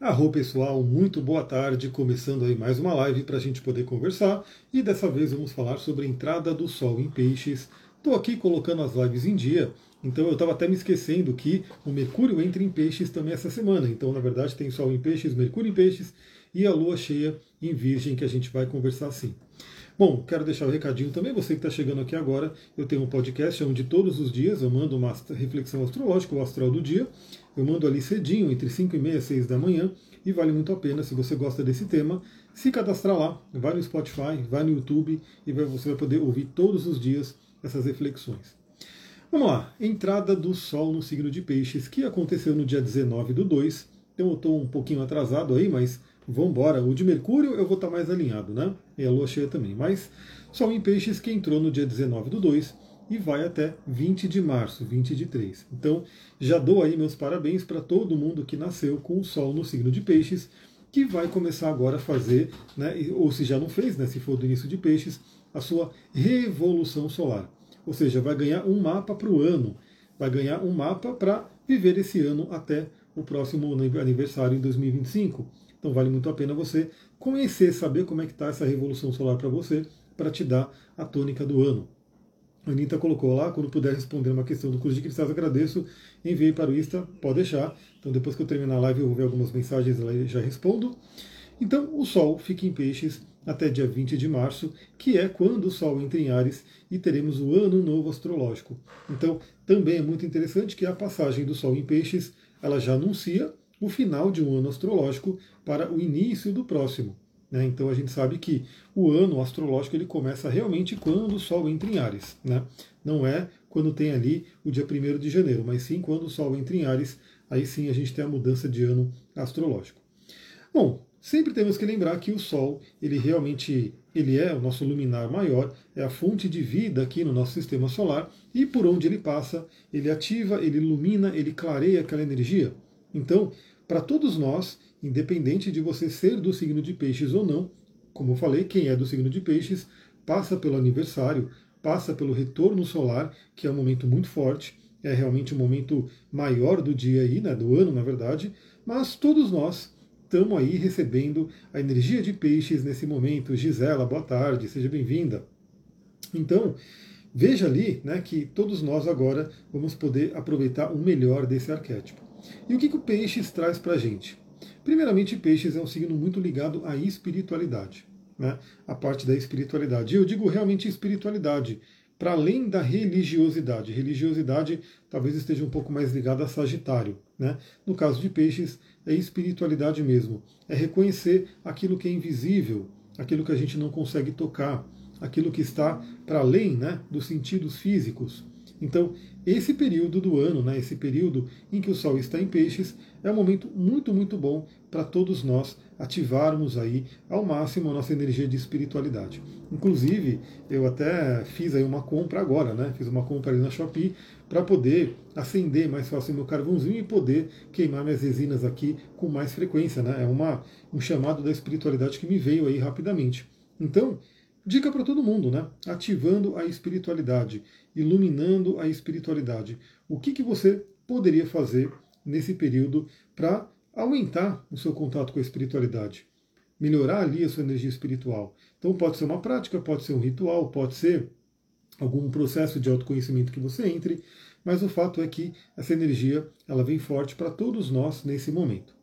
Arro pessoal, muito boa tarde, começando aí mais uma live para a gente poder conversar e dessa vez vamos falar sobre a entrada do Sol em Peixes. Estou aqui colocando as lives em dia, então eu estava até me esquecendo que o Mercúrio entra em Peixes também essa semana. Então na verdade tem Sol em Peixes, Mercúrio em Peixes e a Lua cheia em Virgem que a gente vai conversar assim. Bom, quero deixar o um recadinho também, você que está chegando aqui agora, eu tenho um podcast onde todos os dias. Eu mando uma reflexão astrológica, o astral do dia, eu mando ali cedinho, entre 5 e meia e 6 da manhã, e vale muito a pena, se você gosta desse tema, se cadastrar lá, vai no Spotify, vai no YouTube, e você vai poder ouvir todos os dias essas reflexões. Vamos lá, entrada do Sol no signo de Peixes, que aconteceu no dia 19 do 2, então eu estou um pouquinho atrasado aí, mas vamos embora. O de Mercúrio eu vou estar tá mais alinhado, né? E a Lua cheia também, mas Sol em Peixes que entrou no dia 19 do 2, e vai até 20 de março, 20 de 3. Então, já dou aí meus parabéns para todo mundo que nasceu com o Sol no signo de Peixes, que vai começar agora a fazer, né, ou se já não fez, né, se for do início de Peixes, a sua revolução solar. Ou seja, vai ganhar um mapa para o ano, vai ganhar um mapa para viver esse ano até o próximo aniversário em 2025. Então vale muito a pena você conhecer, saber como é que está essa revolução solar para você, para te dar a tônica do ano. A Anitta colocou lá, quando puder responder uma questão do curso de cristais, agradeço. Enviei para o Insta, pode deixar. Então depois que eu terminar a live eu vou ver algumas mensagens lá e já respondo. Então o Sol fica em peixes até dia 20 de março, que é quando o Sol entra em Ares e teremos o ano novo astrológico. Então também é muito interessante que a passagem do Sol em peixes ela já anuncia o final de um ano astrológico para o início do próximo. Né? Então a gente sabe que o ano astrológico ele começa realmente quando o Sol entra em Ares. Né? Não é quando tem ali o dia 1 de janeiro, mas sim quando o Sol entra em Ares, aí sim a gente tem a mudança de ano astrológico. Bom, sempre temos que lembrar que o Sol, ele realmente ele é o nosso luminar maior, é a fonte de vida aqui no nosso sistema solar, e por onde ele passa, ele ativa, ele ilumina, ele clareia aquela energia. Então, para todos nós, independente de você ser do signo de peixes ou não, como eu falei, quem é do signo de peixes passa pelo aniversário, passa pelo retorno solar, que é um momento muito forte, é realmente um momento maior do dia aí, né, do ano, na verdade, mas todos nós estamos aí recebendo a energia de peixes nesse momento. Gisela, boa tarde, seja bem-vinda. Então, veja ali né, que todos nós agora vamos poder aproveitar o melhor desse arquétipo. E o que, que o peixes traz para a gente? Primeiramente, Peixes é um signo muito ligado à espiritualidade, né? a parte da espiritualidade. Eu digo realmente espiritualidade, para além da religiosidade. Religiosidade talvez esteja um pouco mais ligada a Sagitário. Né? No caso de Peixes, é espiritualidade mesmo. É reconhecer aquilo que é invisível, aquilo que a gente não consegue tocar, aquilo que está para além né, dos sentidos físicos. Então, esse período do ano, né, esse período em que o Sol está em peixes, é um momento muito, muito bom para todos nós ativarmos aí ao máximo a nossa energia de espiritualidade. Inclusive, eu até fiz aí uma compra agora, né? Fiz uma compra ali na Shopee para poder acender mais fácil meu carvãozinho e poder queimar minhas resinas aqui com mais frequência, né? É uma, um chamado da espiritualidade que me veio aí rapidamente. Então, dica para todo mundo, né? Ativando a espiritualidade iluminando a espiritualidade. O que, que você poderia fazer nesse período para aumentar o seu contato com a espiritualidade? Melhorar ali a sua energia espiritual. Então pode ser uma prática, pode ser um ritual, pode ser algum processo de autoconhecimento que você entre, mas o fato é que essa energia ela vem forte para todos nós nesse momento.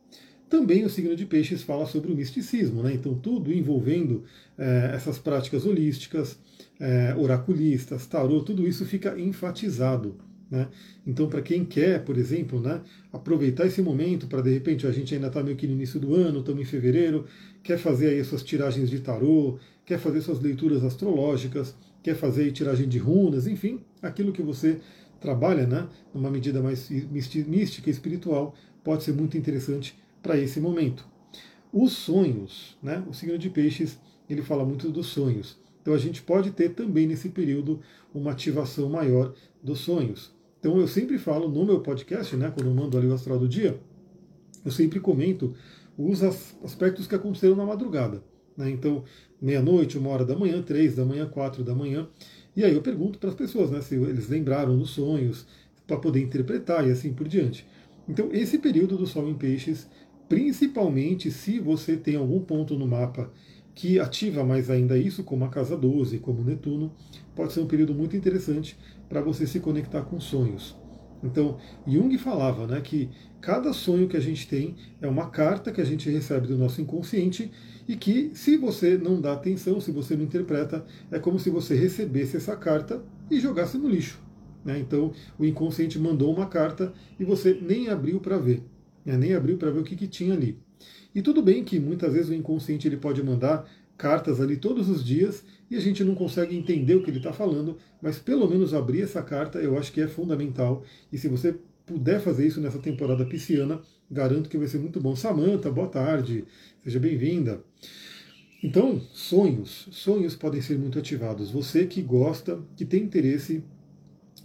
Também o signo de peixes fala sobre o misticismo, né? então tudo envolvendo é, essas práticas holísticas, é, oraculistas, tarô, tudo isso fica enfatizado. Né? Então, para quem quer, por exemplo, né, aproveitar esse momento para de repente a gente ainda está meio que no início do ano, estamos em fevereiro, quer fazer aí suas tiragens de tarô, quer fazer suas leituras astrológicas, quer fazer tiragem de runas, enfim, aquilo que você trabalha, né, numa medida mais mística e espiritual, pode ser muito interessante para esse momento. Os sonhos, né, o signo de peixes, ele fala muito dos sonhos. Então a gente pode ter também nesse período uma ativação maior dos sonhos. Então eu sempre falo no meu podcast, né, quando eu mando ali o astral do dia, eu sempre comento os aspectos que aconteceram na madrugada. Né? Então, meia-noite, uma hora da manhã, três da manhã, quatro da manhã. E aí eu pergunto para as pessoas né, se eles lembraram dos sonhos, para poder interpretar e assim por diante. Então, esse período do Sol em Peixes principalmente se você tem algum ponto no mapa que ativa mais ainda isso, como a casa 12, como Netuno, pode ser um período muito interessante para você se conectar com sonhos. Então, Jung falava né, que cada sonho que a gente tem é uma carta que a gente recebe do nosso inconsciente e que, se você não dá atenção, se você não interpreta, é como se você recebesse essa carta e jogasse no lixo. Né? Então, o inconsciente mandou uma carta e você nem abriu para ver, né? nem abriu para ver o que, que tinha ali. E tudo bem que muitas vezes o inconsciente ele pode mandar cartas ali todos os dias e a gente não consegue entender o que ele está falando, mas pelo menos abrir essa carta eu acho que é fundamental. E se você puder fazer isso nessa temporada pisciana, garanto que vai ser muito bom. Samanta, boa tarde, seja bem-vinda. Então, sonhos. Sonhos podem ser muito ativados. Você que gosta, que tem interesse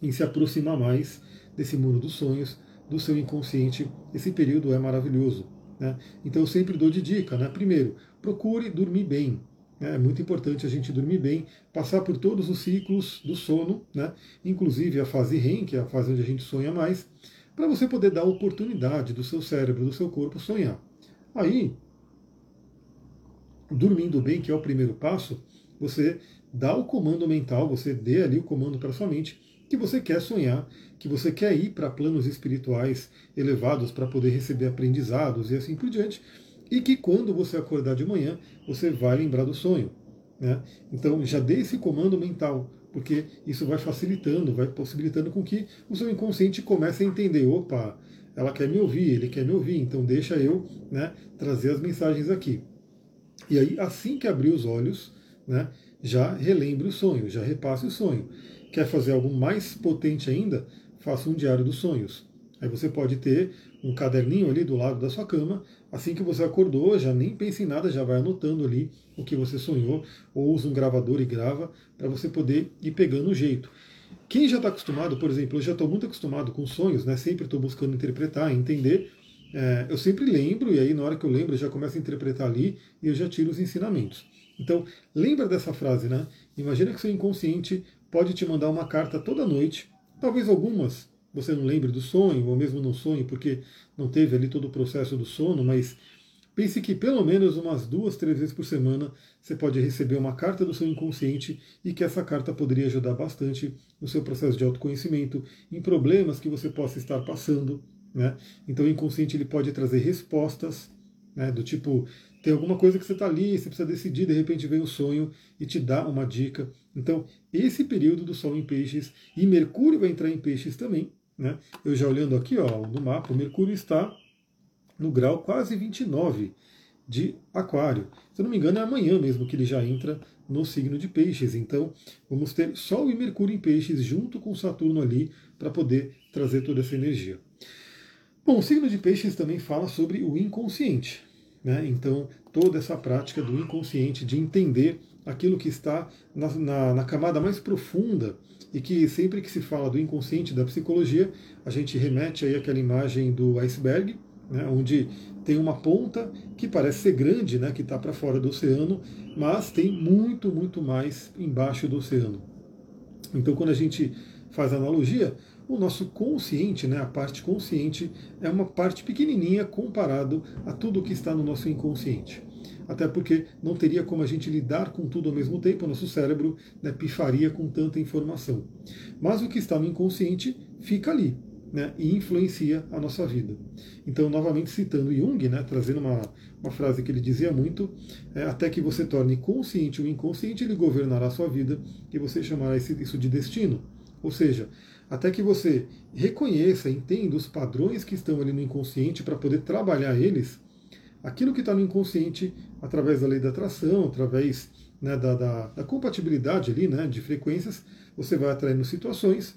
em se aproximar mais desse mundo dos sonhos, do seu inconsciente, esse período é maravilhoso. Né? Então eu sempre dou de dica, né? Primeiro, procure dormir bem. É muito importante a gente dormir bem, passar por todos os ciclos do sono, né? inclusive a fase REM, que é a fase onde a gente sonha mais, para você poder dar oportunidade do seu cérebro, do seu corpo sonhar. Aí, dormindo bem, que é o primeiro passo, você dá o comando mental, você dê ali o comando para sua mente que você quer sonhar, que você quer ir para planos espirituais elevados para poder receber aprendizados e assim por diante e que quando você acordar de manhã, você vai lembrar do sonho. Né? Então já dê esse comando mental, porque isso vai facilitando, vai possibilitando com que o seu inconsciente comece a entender, opa, ela quer me ouvir, ele quer me ouvir, então deixa eu né, trazer as mensagens aqui. E aí, assim que abrir os olhos, né, já relembre o sonho, já repasse o sonho. Quer fazer algo mais potente ainda? Faça um diário dos sonhos. Aí você pode ter um caderninho ali do lado da sua cama, assim que você acordou, já nem pense em nada, já vai anotando ali o que você sonhou, ou usa um gravador e grava, para você poder ir pegando o jeito. Quem já está acostumado, por exemplo, eu já estou muito acostumado com sonhos, né? sempre estou buscando interpretar, entender, é, eu sempre lembro, e aí na hora que eu lembro eu já começo a interpretar ali e eu já tiro os ensinamentos. Então, lembra dessa frase, né? Imagina que seu inconsciente pode te mandar uma carta toda noite, talvez algumas você não lembre do sonho, ou mesmo não sonhe, porque não teve ali todo o processo do sono, mas pense que pelo menos umas duas, três vezes por semana você pode receber uma carta do seu inconsciente e que essa carta poderia ajudar bastante no seu processo de autoconhecimento, em problemas que você possa estar passando. Né? Então o inconsciente ele pode trazer respostas, né, do tipo, tem alguma coisa que você está ali, você precisa decidir, de repente vem o um sonho e te dá uma dica. Então, esse período do Sol em Peixes, e Mercúrio vai entrar em Peixes também, né? Eu já olhando aqui ó, no mapa, o Mercúrio está no grau quase 29 de Aquário. Se eu não me engano, é amanhã mesmo que ele já entra no signo de Peixes. Então, vamos ter Sol e Mercúrio em Peixes junto com Saturno ali para poder trazer toda essa energia. Bom, o signo de Peixes também fala sobre o inconsciente. Né? Então, toda essa prática do inconsciente, de entender aquilo que está na, na, na camada mais profunda e que sempre que se fala do inconsciente, da psicologia, a gente remete aí àquela imagem do iceberg, né, onde tem uma ponta que parece ser grande, né, que está para fora do oceano, mas tem muito, muito mais embaixo do oceano. Então, quando a gente faz analogia, o nosso consciente, né, a parte consciente, é uma parte pequenininha comparado a tudo que está no nosso inconsciente até porque não teria como a gente lidar com tudo ao mesmo tempo, o nosso cérebro né, pifaria com tanta informação. Mas o que está no inconsciente fica ali. Né, e influencia a nossa vida. Então, novamente citando Jung, né, trazendo uma, uma frase que ele dizia muito, é, até que você torne consciente o inconsciente, ele governará a sua vida e você chamará isso de destino. Ou seja, até que você reconheça, entenda os padrões que estão ali no inconsciente para poder trabalhar eles, aquilo que está no inconsciente, através da lei da atração, através né, da, da, da, compatibilidade ali, né, de frequências, você vai atraindo situações.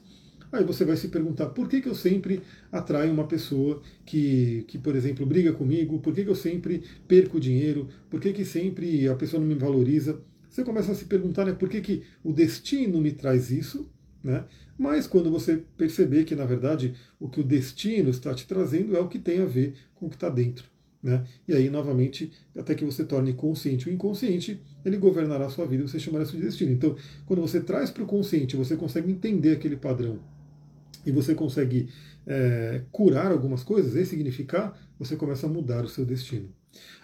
Aí você vai se perguntar por que, que eu sempre atraio uma pessoa que, que, por exemplo, briga comigo, por que, que eu sempre perco dinheiro, por que, que sempre a pessoa não me valoriza. Você começa a se perguntar né, por que, que o destino me traz isso, né? Mas quando você perceber que, na verdade, o que o destino está te trazendo é o que tem a ver com o que está dentro. Né? E aí, novamente, até que você torne consciente o inconsciente, ele governará a sua vida e você chamará isso de destino. Então, quando você traz para o consciente, você consegue entender aquele padrão e você consegue é, curar algumas coisas, ressignificar, você começa a mudar o seu destino.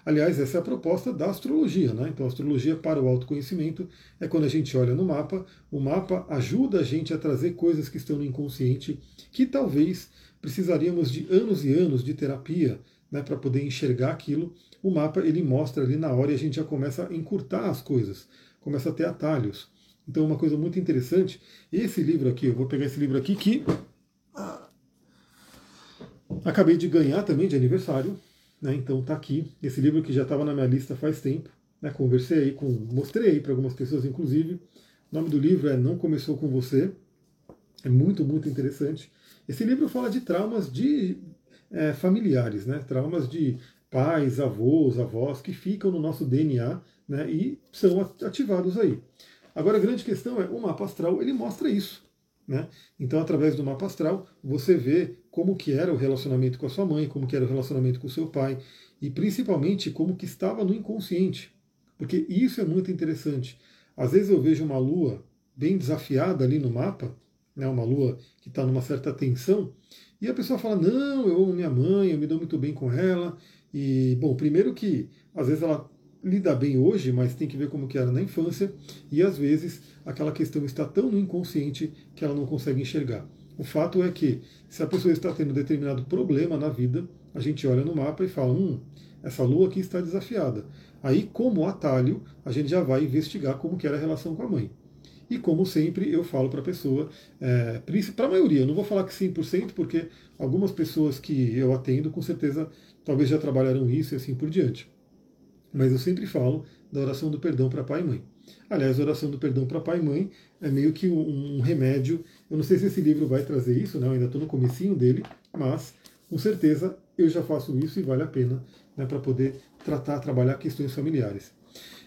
Aliás, essa é a proposta da astrologia, né? Então, astrologia para o autoconhecimento é quando a gente olha no mapa, o mapa ajuda a gente a trazer coisas que estão no inconsciente, que talvez precisaríamos de anos e anos de terapia né, para poder enxergar aquilo. O mapa ele mostra ali na hora e a gente já começa a encurtar as coisas, começa a ter atalhos. Então, uma coisa muito interessante, esse livro aqui, eu vou pegar esse livro aqui que acabei de ganhar também de aniversário, né? Então está aqui esse livro que já estava na minha lista faz tempo. Né? Conversei aí com, mostrei aí para algumas pessoas, inclusive. O nome do livro é Não Começou com Você. É muito, muito interessante. Esse livro fala de traumas de é, familiares, né? Traumas de pais, avós, avós que ficam no nosso DNA, né? E são ativados aí. Agora a grande questão é o mapa astral ele mostra isso. Né? Então, através do mapa astral, você vê como que era o relacionamento com a sua mãe, como que era o relacionamento com o seu pai, e principalmente como que estava no inconsciente. Porque isso é muito interessante. Às vezes eu vejo uma lua bem desafiada ali no mapa, né, uma lua que está numa certa tensão, e a pessoa fala, não, eu amo minha mãe, eu me dou muito bem com ela. E, bom, primeiro que às vezes ela lida bem hoje, mas tem que ver como que era na infância, e às vezes aquela questão está tão no inconsciente que ela não consegue enxergar. O fato é que, se a pessoa está tendo determinado problema na vida, a gente olha no mapa e fala: hum, essa lua aqui está desafiada. Aí, como atalho, a gente já vai investigar como que era a relação com a mãe. E como sempre, eu falo para a pessoa, é, para a maioria, não vou falar que 100%, porque algumas pessoas que eu atendo, com certeza, talvez já trabalharam isso e assim por diante. Mas eu sempre falo da oração do perdão para pai e mãe. Aliás, a oração do perdão para pai e mãe é meio que um, um, remédio. Eu não sei se esse livro vai trazer isso, né? eu ainda estou no comecinho dele, mas com certeza eu já faço isso e vale a pena né, para poder tratar, trabalhar questões familiares.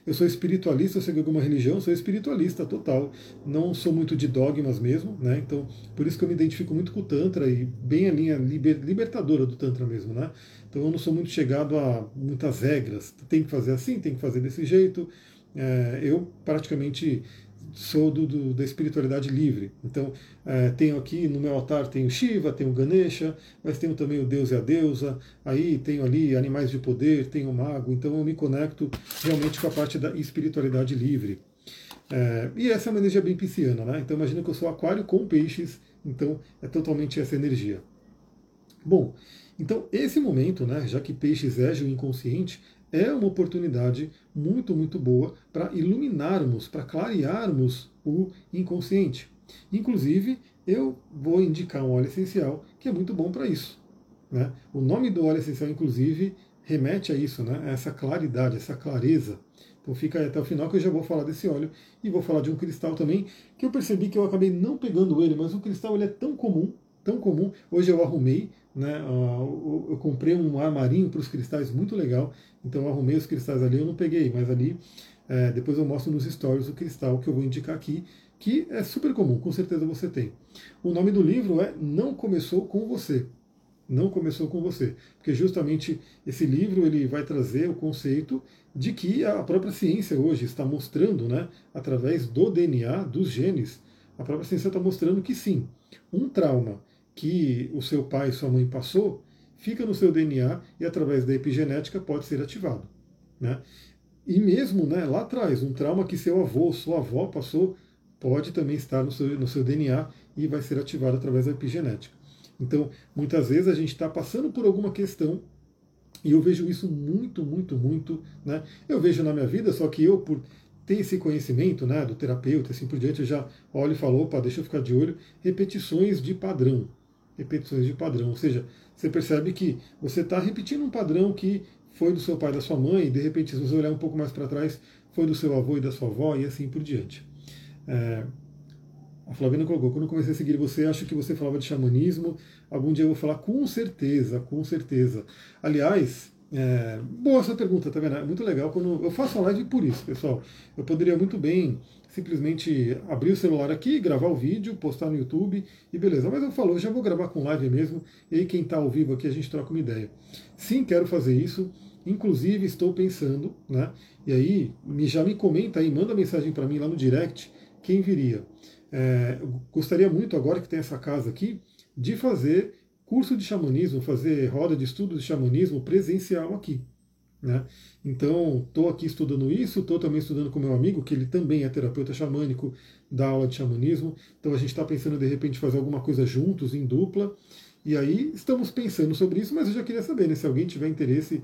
Eu sou espiritualista, eu segui alguma religião, sou espiritualista total. Não sou muito de dogmas mesmo, né? Então, por isso que eu me identifico muito com o Tantra e bem a linha liber, libertadora do Tantra mesmo, né? Então eu não sou muito chegado a muitas regras. Tem que fazer assim, tem que fazer desse jeito. É, eu praticamente sou do, do, da espiritualidade livre. Então, é, tenho aqui no meu altar tenho Shiva, tenho Ganesha, mas tenho também o Deus e a deusa, aí tenho ali animais de poder, tenho o mago, então eu me conecto realmente com a parte da espiritualidade livre. É, e essa é uma energia bem pisciana, né? Então imagina que eu sou aquário com peixes, então é totalmente essa energia. Bom, então, esse momento, né, já que peixes é o inconsciente, é uma oportunidade muito, muito boa para iluminarmos, para clarearmos o inconsciente. Inclusive, eu vou indicar um óleo essencial que é muito bom para isso. Né? O nome do óleo essencial, inclusive, remete a isso, né? a essa claridade, essa clareza. Então fica aí até o final que eu já vou falar desse óleo e vou falar de um cristal também, que eu percebi que eu acabei não pegando ele, mas o cristal ele é tão comum, tão comum. Hoje eu arrumei, né? Eu comprei um armarinho para os cristais muito legal, então eu arrumei os cristais ali, eu não peguei, mas ali é, depois eu mostro nos stories o cristal que eu vou indicar aqui, que é super comum, com certeza você tem. O nome do livro é Não Começou com Você. Não começou com você, porque justamente esse livro ele vai trazer o conceito de que a própria ciência hoje está mostrando, né, através do DNA, dos genes, a própria ciência está mostrando que sim, um trauma que o seu pai e sua mãe passou, fica no seu DNA e através da epigenética pode ser ativado. Né? E mesmo né, lá atrás, um trauma que seu avô, sua avó passou, pode também estar no seu, no seu DNA e vai ser ativado através da epigenética. Então, muitas vezes a gente está passando por alguma questão e eu vejo isso muito, muito, muito. Né? Eu vejo na minha vida, só que eu, por ter esse conhecimento né, do terapeuta, assim por diante, eu já olho e falo, opa, deixa eu ficar de olho, repetições de padrão repetições de padrão. Ou seja, você percebe que você está repetindo um padrão que foi do seu pai e da sua mãe, e de repente, se você olhar um pouco mais para trás, foi do seu avô e da sua avó, e assim por diante. É, a Flaviana colocou, quando eu comecei a seguir você, acho que você falava de xamanismo. Algum dia eu vou falar com certeza, com certeza. Aliás, é, boa essa pergunta, tá vendo? É muito legal quando eu faço a live por isso, pessoal. Eu poderia muito bem simplesmente abrir o celular aqui, gravar o vídeo, postar no YouTube e beleza. Mas eu falo, eu já vou gravar com live mesmo, e aí quem está ao vivo aqui a gente troca uma ideia. Sim, quero fazer isso. Inclusive estou pensando, né? E aí me, já me comenta aí, manda mensagem para mim lá no direct quem viria. É, gostaria muito agora que tem essa casa aqui de fazer curso de xamanismo, fazer roda de estudo de xamanismo presencial aqui. Né? Então, estou aqui estudando isso, estou também estudando com meu amigo, que ele também é terapeuta xamânico, dá aula de xamanismo. Então, a gente está pensando de repente fazer alguma coisa juntos, em dupla. E aí, estamos pensando sobre isso, mas eu já queria saber né, se alguém tiver interesse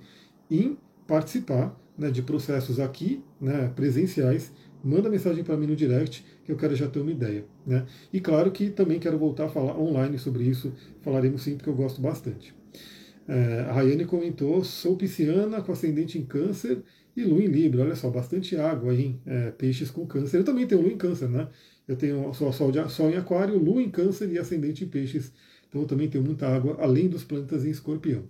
em participar né, de processos aqui, né, presenciais, manda mensagem para mim no direct, que eu quero já ter uma ideia. Né? E claro que também quero voltar a falar online sobre isso, falaremos sim, porque eu gosto bastante. É, a Rayane comentou: sou pisciana com ascendente em câncer e lua em Libra. Olha só, bastante água aí? É, peixes com câncer. Eu também tenho lua em câncer, né? Eu tenho sol, sol, de, sol em aquário, lua em câncer e ascendente em peixes. Então eu também tenho muita água, além dos planetas em escorpião.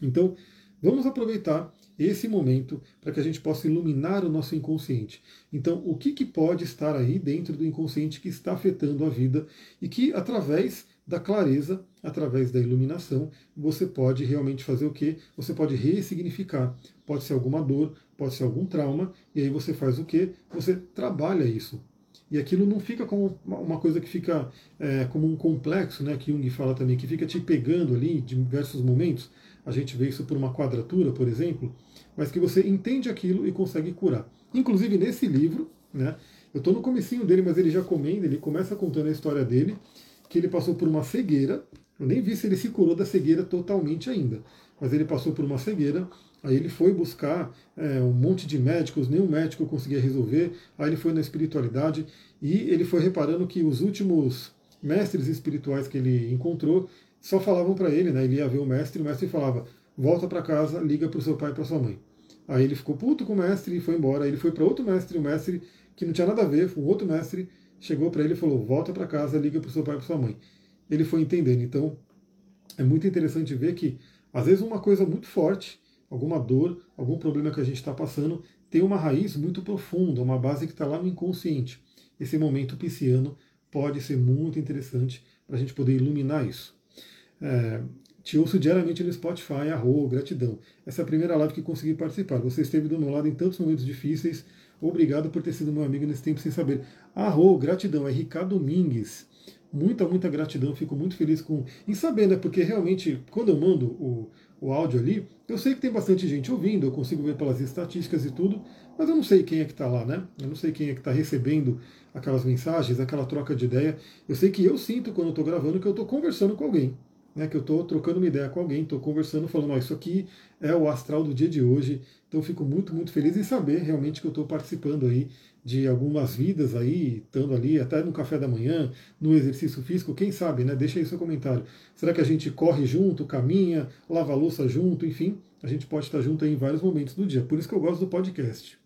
Então, vamos aproveitar esse momento para que a gente possa iluminar o nosso inconsciente. Então, o que, que pode estar aí dentro do inconsciente que está afetando a vida e que, através da clareza, através da iluminação, você pode realmente fazer o que? Você pode ressignificar. Pode ser alguma dor, pode ser algum trauma, e aí você faz o que? Você trabalha isso. E aquilo não fica como uma coisa que fica é, como um complexo, né, que Jung fala também, que fica te pegando ali em diversos momentos. A gente vê isso por uma quadratura, por exemplo, mas que você entende aquilo e consegue curar. Inclusive nesse livro, né, eu estou no comecinho dele, mas ele já comenta, ele começa contando a história dele, que ele passou por uma cegueira. Eu nem vi se ele se curou da cegueira totalmente ainda, mas ele passou por uma cegueira. Aí ele foi buscar é, um monte de médicos, nenhum médico conseguia resolver. Aí ele foi na espiritualidade e ele foi reparando que os últimos mestres espirituais que ele encontrou só falavam para ele, né? Ele ia ver o mestre, o mestre falava: volta para casa, liga para o seu pai e para sua mãe. Aí ele ficou puto com o mestre e foi embora. Aí ele foi para outro mestre, o mestre que não tinha nada a ver, um outro mestre, chegou para ele e falou: volta para casa, liga para o seu pai e para sua mãe. Ele foi entendendo. Então, é muito interessante ver que, às vezes, uma coisa muito forte, alguma dor, algum problema que a gente está passando, tem uma raiz muito profunda, uma base que está lá no inconsciente. Esse momento pisciano pode ser muito interessante para a gente poder iluminar isso. É, te ouço diariamente no Spotify, arro, gratidão. Essa é a primeira live que consegui participar. Você esteve do meu lado em tantos momentos difíceis. Obrigado por ter sido meu amigo nesse tempo sem saber. Arro, gratidão, é Ricardo Domingues. Muita, muita gratidão, fico muito feliz com em saber, né? Porque realmente, quando eu mando o, o áudio ali, eu sei que tem bastante gente ouvindo, eu consigo ver pelas estatísticas e tudo, mas eu não sei quem é que está lá, né? Eu não sei quem é que está recebendo aquelas mensagens, aquela troca de ideia. Eu sei que eu sinto quando eu estou gravando que eu estou conversando com alguém né, que eu estou trocando uma ideia com alguém, estou conversando, falando, oh, isso aqui é o astral do dia de hoje. Então fico muito, muito feliz em saber realmente que eu estou participando aí de algumas vidas aí, estando ali até no café da manhã, no exercício físico, quem sabe, né? Deixa aí seu comentário. Será que a gente corre junto, caminha, lava a louça junto, enfim, a gente pode estar junto em vários momentos do dia. Por isso que eu gosto do podcast.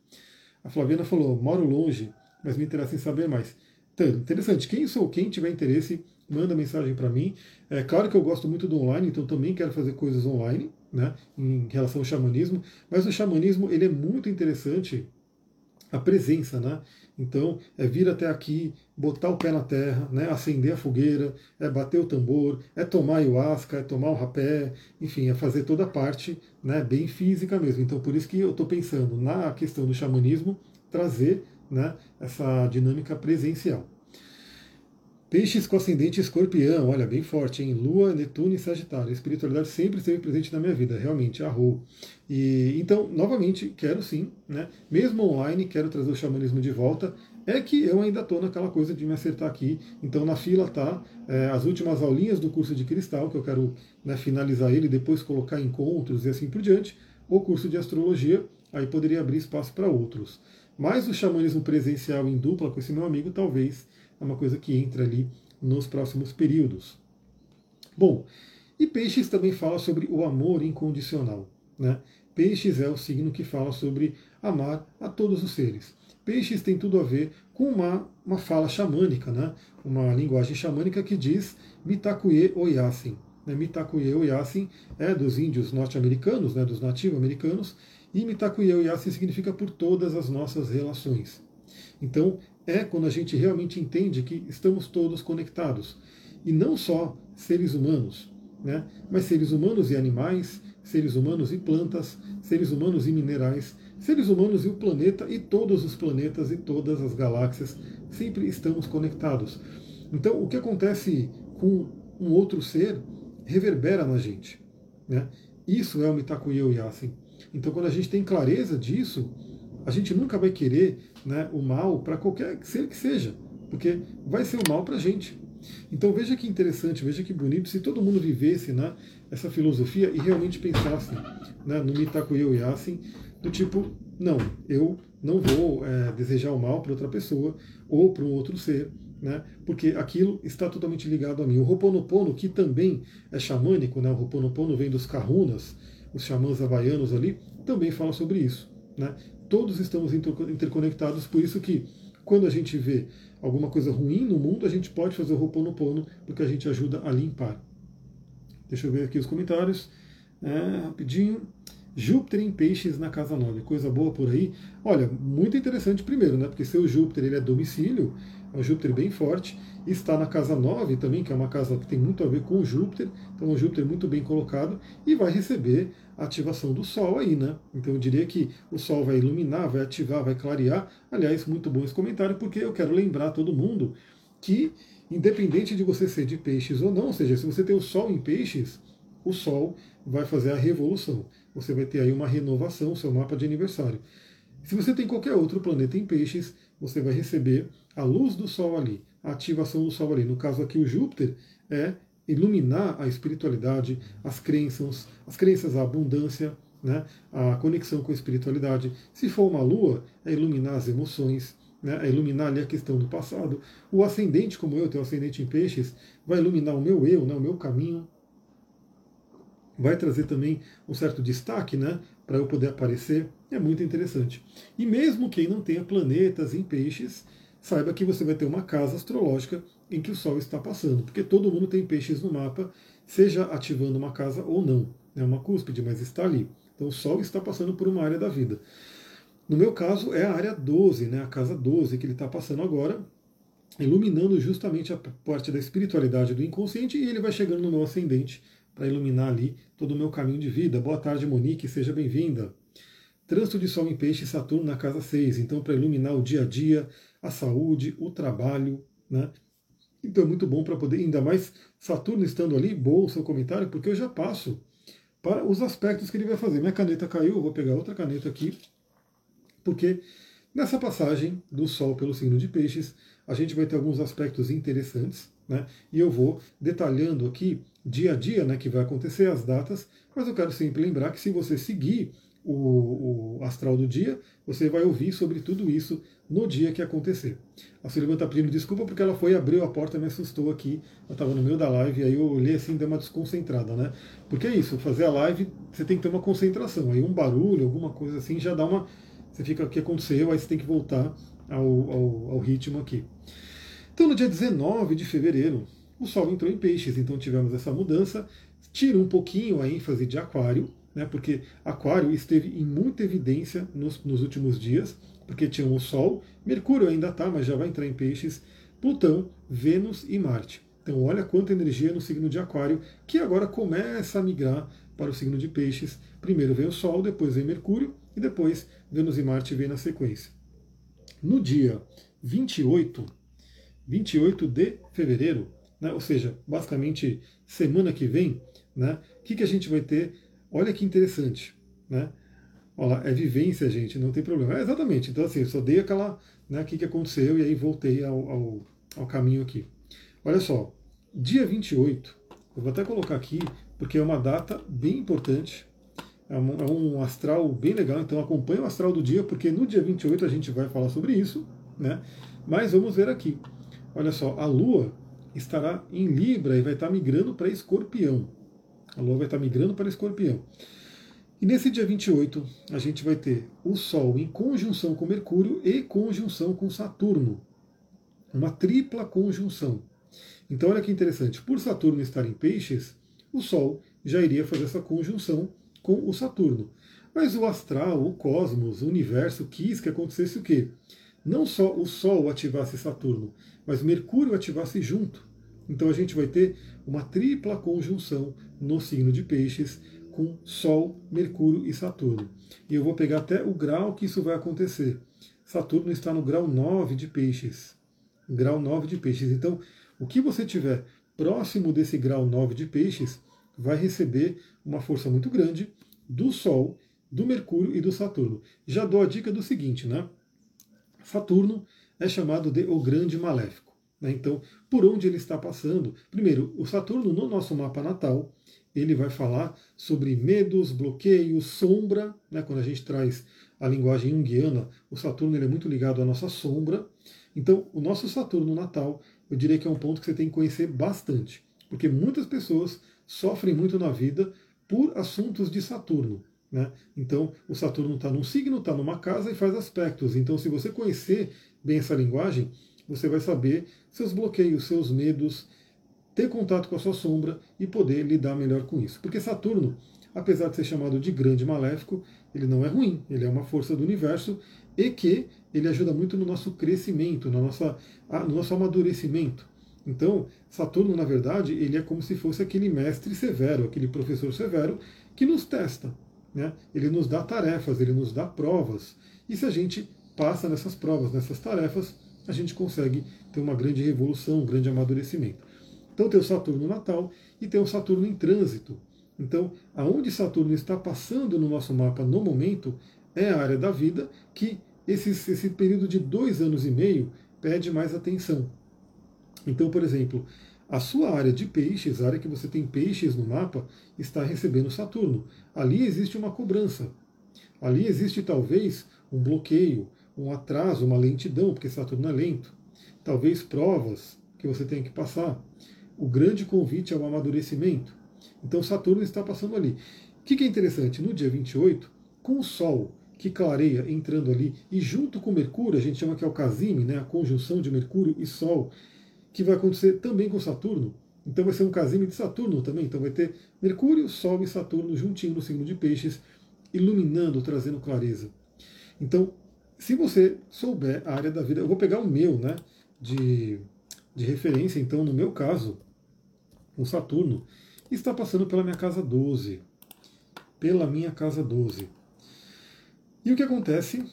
A Flaviana falou, moro longe, mas me interessa em saber mais. Então, interessante, quem sou, quem tiver interesse, manda mensagem para mim. É claro que eu gosto muito do online, então também quero fazer coisas online, né, em relação ao xamanismo, mas o xamanismo ele é muito interessante a presença, né? Então, é vir até aqui, botar o pé na terra, né, acender a fogueira, é bater o tambor, é tomar ayahuasca, é tomar o rapé, enfim, é fazer toda a parte né, bem física mesmo. Então, por isso que eu estou pensando na questão do xamanismo, trazer né, essa dinâmica presencial. Peixes com ascendente escorpião, olha, bem forte, hein? Lua, Netuno e Sagitário. A espiritualidade sempre esteve presente na minha vida, realmente, arrou. E então, novamente, quero sim, né? Mesmo online, quero trazer o xamanismo de volta. É que eu ainda estou naquela coisa de me acertar aqui. Então, na fila tá é, as últimas aulinhas do curso de cristal, que eu quero né, finalizar ele, depois colocar encontros e assim por diante. O curso de astrologia, aí poderia abrir espaço para outros. Mas o xamanismo presencial em dupla com esse meu amigo, talvez é uma coisa que entra ali nos próximos períodos. Bom, e Peixes também fala sobre o amor incondicional. Né? Peixes é o signo que fala sobre amar a todos os seres. Peixes tem tudo a ver com uma, uma fala xamânica, né? uma linguagem xamânica que diz Mitakuye Oyasin. Né? Mitakuye Oyasin é dos índios norte-americanos, né? dos nativo-americanos, e Mitakuye Oyasin significa por todas as nossas relações. Então, é quando a gente realmente entende que estamos todos conectados. E não só seres humanos, né? mas seres humanos e animais, seres humanos e plantas, seres humanos e minerais, seres humanos e o planeta e todos os planetas e todas as galáxias, sempre estamos conectados. Então, o que acontece com um outro ser reverbera na gente. Né? Isso é o Mitakuyo Yasin. Então, quando a gente tem clareza disso, a gente nunca vai querer né, o mal para qualquer ser que seja, porque vai ser o mal para a gente. Então veja que interessante, veja que bonito se todo mundo vivesse né, essa filosofia e realmente pensasse né, no Mitakuyo Yasin, do tipo, não, eu não vou é, desejar o mal para outra pessoa ou para um outro ser, né, porque aquilo está totalmente ligado a mim. O Ho'oponopono, que também é xamânico, né, o Ho'oponopono vem dos kahunas, os xamãs havaianos ali, também fala sobre isso. Né? Todos estamos interconectados, por isso que quando a gente vê alguma coisa ruim no mundo, a gente pode fazer o Ho'oponopono, porque a gente ajuda a limpar. Deixa eu ver aqui os comentários. É, rapidinho. Júpiter em peixes na casa 9, coisa boa por aí. Olha, muito interessante primeiro, né? Porque seu Júpiter ele é domicílio, é um Júpiter bem forte, está na casa 9 também, que é uma casa que tem muito a ver com Júpiter, então um Júpiter muito bem colocado, e vai receber a ativação do Sol aí, né? Então eu diria que o Sol vai iluminar, vai ativar, vai clarear. Aliás, muito bom esse comentário, porque eu quero lembrar todo mundo que, independente de você ser de peixes ou não, ou seja, se você tem o Sol em peixes, o Sol vai fazer a revolução. Você vai ter aí uma renovação, seu mapa de aniversário. Se você tem qualquer outro planeta em peixes, você vai receber a luz do Sol ali, a ativação do Sol ali. No caso aqui, o Júpiter é iluminar a espiritualidade, as crenças, as crenças, a abundância, né, a conexão com a espiritualidade. Se for uma lua, é iluminar as emoções, né, é iluminar ali a questão do passado. O ascendente, como eu tenho ascendente em peixes, vai iluminar o meu eu, né, o meu caminho. Vai trazer também um certo destaque né, para eu poder aparecer. É muito interessante. E mesmo quem não tenha planetas em peixes, saiba que você vai ter uma casa astrológica em que o Sol está passando, porque todo mundo tem peixes no mapa, seja ativando uma casa ou não. É uma cúspide, mas está ali. Então o Sol está passando por uma área da vida. No meu caso, é a área 12, né, a casa 12 que ele está passando agora, iluminando justamente a parte da espiritualidade do inconsciente, e ele vai chegando no meu ascendente para iluminar ali todo o meu caminho de vida. Boa tarde, Monique, seja bem-vinda. Trânsito de Sol em Peixe e Saturno na casa 6, então para iluminar o dia a dia, a saúde, o trabalho, né? Então é muito bom para poder, ainda mais Saturno estando ali, bom o seu comentário, porque eu já passo para os aspectos que ele vai fazer. Minha caneta caiu, eu vou pegar outra caneta aqui, porque nessa passagem do Sol pelo signo de Peixes, a gente vai ter alguns aspectos interessantes, né? E eu vou detalhando aqui dia a dia, né, que vai acontecer as datas, mas eu quero sempre lembrar que se você seguir o, o astral do dia, você vai ouvir sobre tudo isso no dia que acontecer. A Sullivan está pedindo desculpa porque ela foi, abriu a porta me assustou aqui. Eu estava no meio da live aí eu olhei assim, deu uma desconcentrada, né? Porque é isso, fazer a live você tem que ter uma concentração. Aí um barulho, alguma coisa assim, já dá uma. Você fica, o que aconteceu? Aí você tem que voltar ao, ao, ao ritmo aqui. Então no dia 19 de fevereiro, o Sol entrou em peixes, então tivemos essa mudança. Tira um pouquinho a ênfase de aquário, né, porque Aquário esteve em muita evidência nos, nos últimos dias, porque tinha o Sol, Mercúrio ainda está, mas já vai entrar em peixes, Plutão, Vênus e Marte. Então olha quanta energia no signo de Aquário, que agora começa a migrar para o signo de Peixes. Primeiro vem o Sol, depois vem Mercúrio e depois Vênus e Marte vêm na sequência. No dia 28, 28 de fevereiro, né, ou seja, basicamente semana que vem, né, o que, que a gente vai ter Olha que interessante, né? Olha lá, é vivência, gente, não tem problema. É, exatamente. Então, assim, eu só dei aquela, né, o que, que aconteceu e aí voltei ao, ao, ao caminho aqui. Olha só, dia 28, eu vou até colocar aqui, porque é uma data bem importante, é um, é um astral bem legal, então acompanhe o astral do dia, porque no dia 28 a gente vai falar sobre isso, né? Mas vamos ver aqui. Olha só, a Lua estará em Libra e vai estar migrando para Escorpião. A Lua vai estar migrando para Escorpião. E nesse dia 28, a gente vai ter o Sol em conjunção com Mercúrio e conjunção com Saturno. Uma tripla conjunção. Então, olha que interessante. Por Saturno estar em Peixes, o Sol já iria fazer essa conjunção com o Saturno. Mas o astral, o cosmos, o universo quis que acontecesse o quê? Não só o Sol ativasse Saturno, mas Mercúrio ativasse junto. Então a gente vai ter uma tripla conjunção no signo de Peixes com Sol, Mercúrio e Saturno. E eu vou pegar até o grau que isso vai acontecer. Saturno está no grau 9 de Peixes. Grau 9 de Peixes. Então, o que você tiver próximo desse grau 9 de Peixes vai receber uma força muito grande do Sol, do Mercúrio e do Saturno. Já dou a dica do seguinte, né? Saturno é chamado de o grande maléfico. Né? Então, por onde ele está passando? Primeiro, o Saturno no nosso mapa natal, ele vai falar sobre medos, bloqueios, sombra. Né? Quando a gente traz a linguagem junguiana, o Saturno ele é muito ligado à nossa sombra. Então, o nosso Saturno natal, eu diria que é um ponto que você tem que conhecer bastante, porque muitas pessoas sofrem muito na vida por assuntos de Saturno. Né? Então, o Saturno está num signo, está numa casa e faz aspectos. Então, se você conhecer bem essa linguagem, você vai saber seus bloqueios, seus medos, ter contato com a sua sombra e poder lidar melhor com isso. Porque Saturno, apesar de ser chamado de grande maléfico, ele não é ruim, ele é uma força do universo e que ele ajuda muito no nosso crescimento, na nossa, no nosso amadurecimento. Então, Saturno, na verdade, ele é como se fosse aquele mestre severo, aquele professor severo que nos testa. Né? Ele nos dá tarefas, ele nos dá provas. E se a gente passa nessas provas, nessas tarefas, a gente consegue ter uma grande revolução, um grande amadurecimento. Então tem o Saturno natal e tem o Saturno em trânsito. Então, aonde Saturno está passando no nosso mapa no momento é a área da vida que esses, esse período de dois anos e meio pede mais atenção. Então, por exemplo, a sua área de peixes, a área que você tem peixes no mapa, está recebendo Saturno. Ali existe uma cobrança. Ali existe talvez um bloqueio, um atraso, uma lentidão, porque Saturno é lento. Talvez provas que você tenha que passar. O grande convite ao amadurecimento. Então Saturno está passando ali. O que é interessante? No dia 28, com o Sol que clareia entrando ali, e junto com Mercúrio, a gente chama que é o casime, né, a conjunção de Mercúrio e Sol, que vai acontecer também com Saturno. Então vai ser um casime de Saturno também. Então vai ter Mercúrio, Sol e Saturno juntinho no signo de Peixes, iluminando, trazendo clareza. Então, se você souber a área da vida, eu vou pegar o meu, né, de, de referência. Então, no meu caso, o Saturno está passando pela minha casa 12. Pela minha casa 12. E o que acontece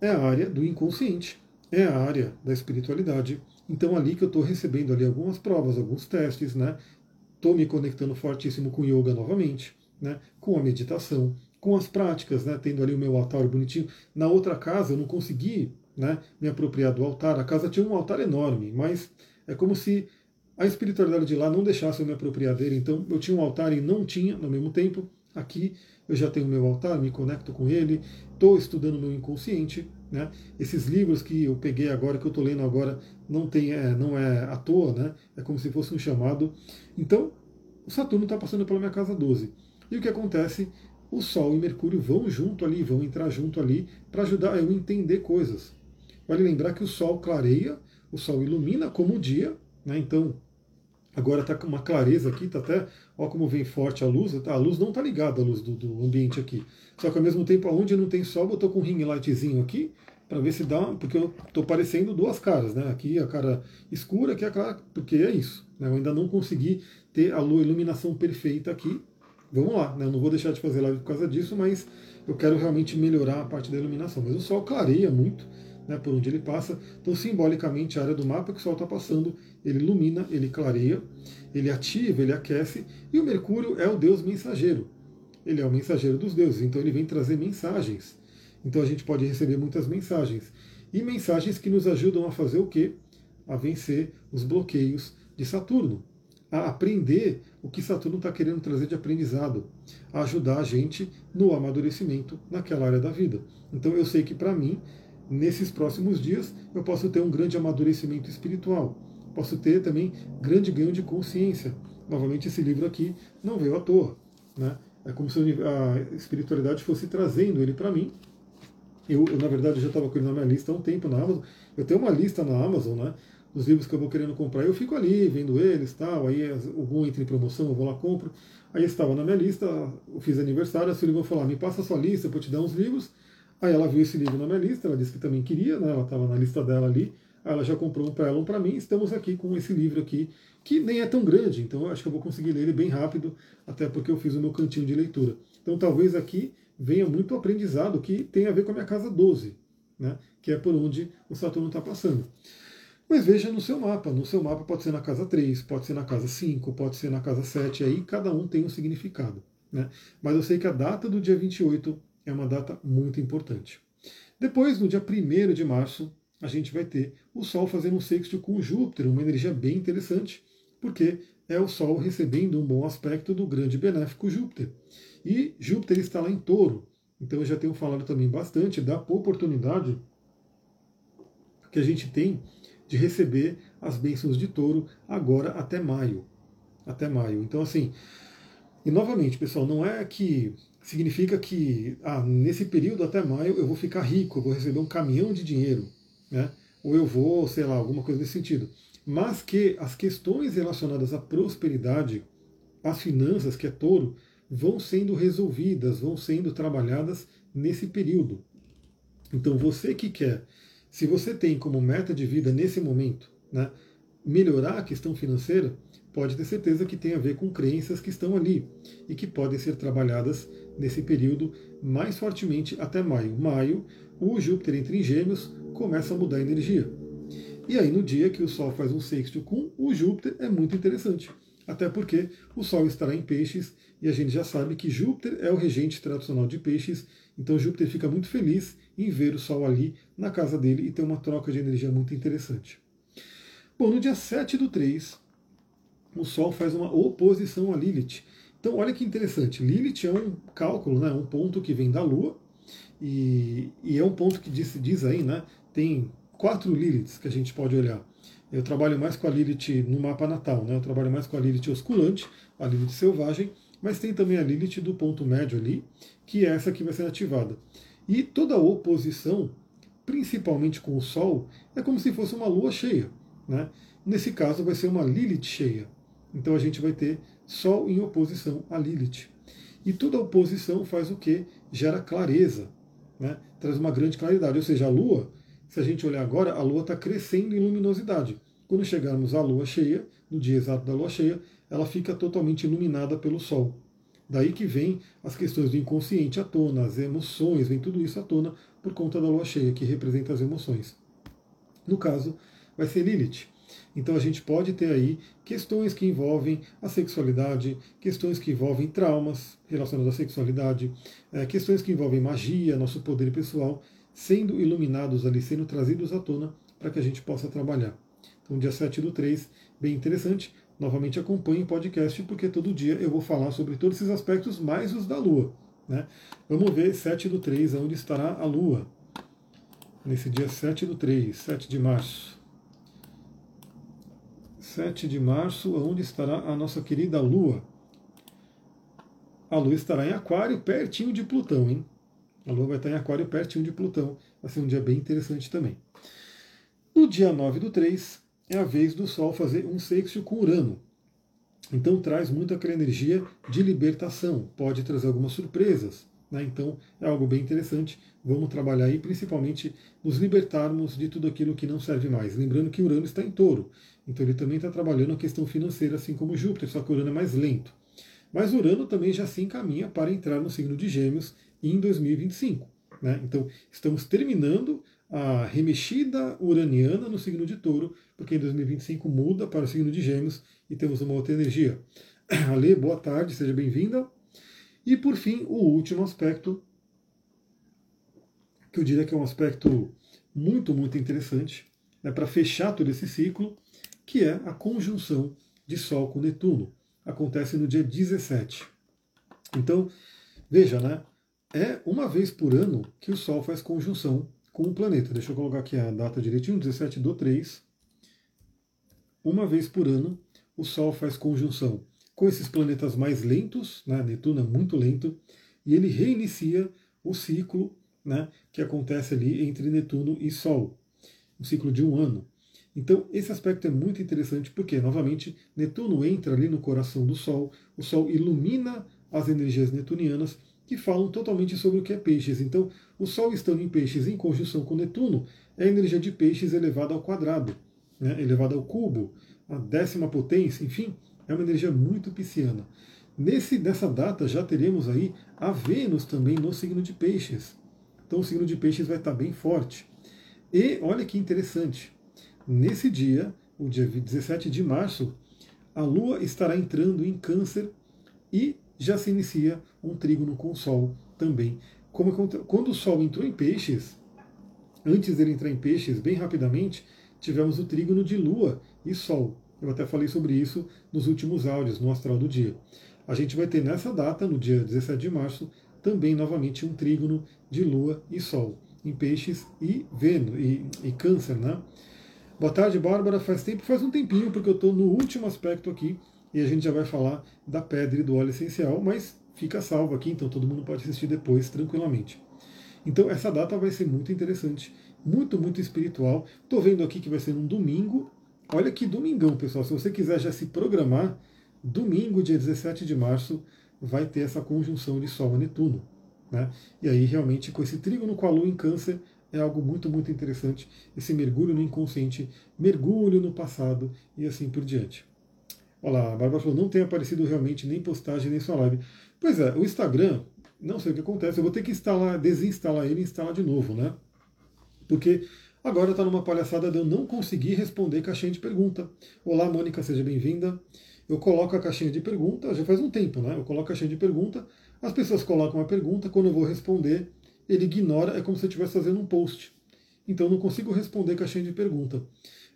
é a área do inconsciente, é a área da espiritualidade, então ali que eu estou recebendo ali algumas provas, alguns testes, né? Estou me conectando fortíssimo com yoga novamente, né? Com a meditação, com as práticas, né? Tendo ali o meu altar bonitinho. Na outra casa eu não consegui, né? Me apropriar do altar. A casa tinha um altar enorme, mas é como se a espiritualidade de lá não deixasse eu me apropriar dele. Então eu tinha um altar e não tinha no mesmo tempo. Aqui eu já tenho o meu altar, me conecto com ele, estou estudando meu inconsciente, né? Esses livros que eu peguei agora, que eu estou lendo agora, não, tem, é, não é à toa, né? é como se fosse um chamado. Então, o Saturno está passando pela minha casa 12. E o que acontece? O Sol e Mercúrio vão junto ali, vão entrar junto ali para ajudar eu a entender coisas. Vale lembrar que o Sol clareia, o Sol ilumina como o dia, né? então agora está com uma clareza aqui, está até, ó como vem forte a luz, a luz não está ligada à luz do, do, ambiente aqui. Só que ao mesmo tempo, onde não tem sol, eu estou com um ring lightzinho aqui, para ver se dá, porque eu estou parecendo duas caras, né? Aqui a cara escura, aqui a cara, porque é isso. Né? Eu ainda não consegui ter a iluminação perfeita aqui. Vamos lá, né? Eu não vou deixar de fazer live por causa disso, mas eu quero realmente melhorar a parte da iluminação. Mas o sol clareia muito, né? Por onde ele passa. Então, simbolicamente, a área do mapa que o sol está passando, ele ilumina, ele clareia, ele ativa, ele aquece. E o Mercúrio é o deus mensageiro. Ele é o mensageiro dos deuses, então ele vem trazer mensagens então a gente pode receber muitas mensagens. E mensagens que nos ajudam a fazer o quê? A vencer os bloqueios de Saturno. A aprender o que Saturno está querendo trazer de aprendizado. A ajudar a gente no amadurecimento naquela área da vida. Então eu sei que para mim, nesses próximos dias, eu posso ter um grande amadurecimento espiritual. Posso ter também grande ganho de consciência. Novamente, esse livro aqui não veio à toa. Né? É como se a espiritualidade fosse trazendo ele para mim eu, eu, na verdade, já estava com ele na minha lista há um tempo na Amazon. Eu tenho uma lista na Amazon, né? Dos livros que eu vou querendo comprar. Eu fico ali vendo eles tal. Aí algum entra em promoção, eu vou lá compro. Aí estava na minha lista, eu fiz aniversário. A Silvia falou: me passa a sua lista para te dar uns livros. Aí ela viu esse livro na minha lista, ela disse que também queria, né? Ela estava na lista dela ali. Aí ela já comprou um para ela, um para mim. Estamos aqui com esse livro aqui, que nem é tão grande, então eu acho que eu vou conseguir ler ele bem rápido, até porque eu fiz o meu cantinho de leitura. Então talvez aqui venha muito aprendizado que tem a ver com a minha casa 12, né, que é por onde o Saturno está passando. Mas veja no seu mapa. No seu mapa pode ser na casa 3, pode ser na casa 5, pode ser na casa 7, aí cada um tem um significado. Né? Mas eu sei que a data do dia 28 é uma data muito importante. Depois, no dia 1 de março, a gente vai ter o Sol fazendo um sexto com Júpiter, uma energia bem interessante, porque é o Sol recebendo um bom aspecto do grande benéfico Júpiter. E Júpiter está lá em touro. Então eu já tenho falado também bastante da oportunidade que a gente tem de receber as bênçãos de touro agora até maio. Até maio. Então, assim, e novamente, pessoal, não é que significa que ah, nesse período até maio eu vou ficar rico, eu vou receber um caminhão de dinheiro, né? ou eu vou, sei lá, alguma coisa nesse sentido. Mas que as questões relacionadas à prosperidade, às finanças, que é touro, vão sendo resolvidas, vão sendo trabalhadas nesse período. Então, você que quer se você tem como meta de vida nesse momento né, melhorar a questão financeira, pode ter certeza que tem a ver com crenças que estão ali e que podem ser trabalhadas nesse período mais fortemente até maio. Maio, o Júpiter entra em Gêmeos, começa a mudar a energia. E aí, no dia que o Sol faz um sexto com o Júpiter, é muito interessante. Até porque o Sol estará em Peixes e a gente já sabe que Júpiter é o regente tradicional de Peixes, então Júpiter fica muito feliz em ver o Sol ali na casa dele e ter uma troca de energia muito interessante. Bom, no dia 7 do 3, o Sol faz uma oposição a Lilith. Então, olha que interessante. Lilith é um cálculo, né, um ponto que vem da Lua, e, e é um ponto que diz, diz aí, né, tem quatro Liliths que a gente pode olhar. Eu trabalho mais com a Lilith no mapa natal, né? eu trabalho mais com a Lilith osculante, a Lilith selvagem, mas tem também a Lilith do ponto médio ali, que é essa que vai ser ativada. E toda oposição, principalmente com o Sol, é como se fosse uma lua cheia. Né? Nesse caso, vai ser uma Lilith cheia. Então a gente vai ter Sol em oposição a Lilith. E toda oposição faz o que? Gera clareza, né? traz uma grande claridade. Ou seja, a Lua, se a gente olhar agora, a Lua está crescendo em luminosidade. Quando chegarmos à Lua cheia, no dia exato da Lua cheia, ela fica totalmente iluminada pelo Sol. Daí que vem as questões do inconsciente à tona, as emoções, vem tudo isso à tona por conta da lua cheia, que representa as emoções. No caso, vai ser Lilith. Então a gente pode ter aí questões que envolvem a sexualidade, questões que envolvem traumas relacionados à sexualidade, é, questões que envolvem magia, nosso poder pessoal, sendo iluminados ali, sendo trazidos à tona para que a gente possa trabalhar. Então, dia 7 do 3, bem interessante. Novamente acompanhe o podcast, porque todo dia eu vou falar sobre todos esses aspectos, mais os da Lua. Né? Vamos ver 7 do 3, onde estará a Lua. Nesse dia 7 do 3, 7 de março. 7 de março, onde estará a nossa querida Lua. A Lua estará em Aquário, pertinho de Plutão, hein? A Lua vai estar em Aquário, pertinho de Plutão. Vai ser um dia bem interessante também. No dia 9 do 3, é a vez do Sol fazer um sexto com Urano. Então traz muito aquela energia de libertação, pode trazer algumas surpresas. Né? Então é algo bem interessante. Vamos trabalhar aí, principalmente nos libertarmos de tudo aquilo que não serve mais. Lembrando que Urano está em touro, então ele também está trabalhando a questão financeira, assim como Júpiter, só que Urano é mais lento. Mas Urano também já se encaminha para entrar no signo de Gêmeos em 2025. Né? Então estamos terminando a remexida uraniana no signo de touro, porque em 2025 muda para o signo de gêmeos e temos uma outra energia. Ale, boa tarde, seja bem-vinda. E por fim, o último aspecto, que eu diria que é um aspecto muito, muito interessante, é para fechar todo esse ciclo, que é a conjunção de Sol com Netuno. Acontece no dia 17. Então, veja, né? É uma vez por ano que o Sol faz conjunção com o planeta. Deixa eu colocar aqui a data direitinho, 17 do 3. Uma vez por ano, o Sol faz conjunção com esses planetas mais lentos, né? Netuno é muito lento, e ele reinicia o ciclo né, que acontece ali entre Netuno e Sol, um ciclo de um ano. Então, esse aspecto é muito interessante porque, novamente, Netuno entra ali no coração do Sol, o Sol ilumina as energias netunianas que falam totalmente sobre o que é peixes. Então, o Sol estando em peixes em conjunção com Netuno é a energia de peixes elevada ao quadrado, né, elevada ao cubo, a décima potência, enfim, é uma energia muito pisciana. Nesse, nessa data já teremos aí a Vênus também no signo de peixes. Então o signo de peixes vai estar bem forte. E olha que interessante, nesse dia, o dia 17 de março, a Lua estará entrando em Câncer e já se inicia um trígono com o Sol também. Como, quando o Sol entrou em Peixes, antes dele entrar em Peixes, bem rapidamente, tivemos o trígono de Lua e Sol. Eu até falei sobre isso nos últimos áudios, no Astral do Dia. A gente vai ter nessa data, no dia 17 de março, também novamente um trígono de Lua e Sol, em Peixes e Vênus, e, e Câncer, né? Boa tarde, Bárbara. Faz tempo, faz um tempinho, porque eu estou no último aspecto aqui, e a gente já vai falar da pedra e do óleo essencial, mas fica salvo aqui, então todo mundo pode assistir depois tranquilamente. Então essa data vai ser muito interessante, muito, muito espiritual. Estou vendo aqui que vai ser um domingo. Olha que domingão, pessoal. Se você quiser já se programar, domingo, dia 17 de março, vai ter essa conjunção de Sol a Netuno. Né? E aí, realmente, com esse trígono com a Lua em Câncer, é algo muito, muito interessante. Esse mergulho no inconsciente, mergulho no passado e assim por diante. Olha lá, a Bárbara falou, não tem aparecido realmente nem postagem nem sua live. Pois é, o Instagram, não sei o que acontece, eu vou ter que instalar, desinstalar ele e instalar de novo, né? Porque agora está numa palhaçada de eu não conseguir responder caixinha de pergunta. Olá, Mônica, seja bem-vinda eu coloco a caixinha de pergunta, já faz um tempo, né? Eu coloco a caixinha de pergunta, as pessoas colocam uma pergunta, quando eu vou responder, ele ignora, é como se eu estivesse fazendo um post. Então eu não consigo responder caixinha de pergunta.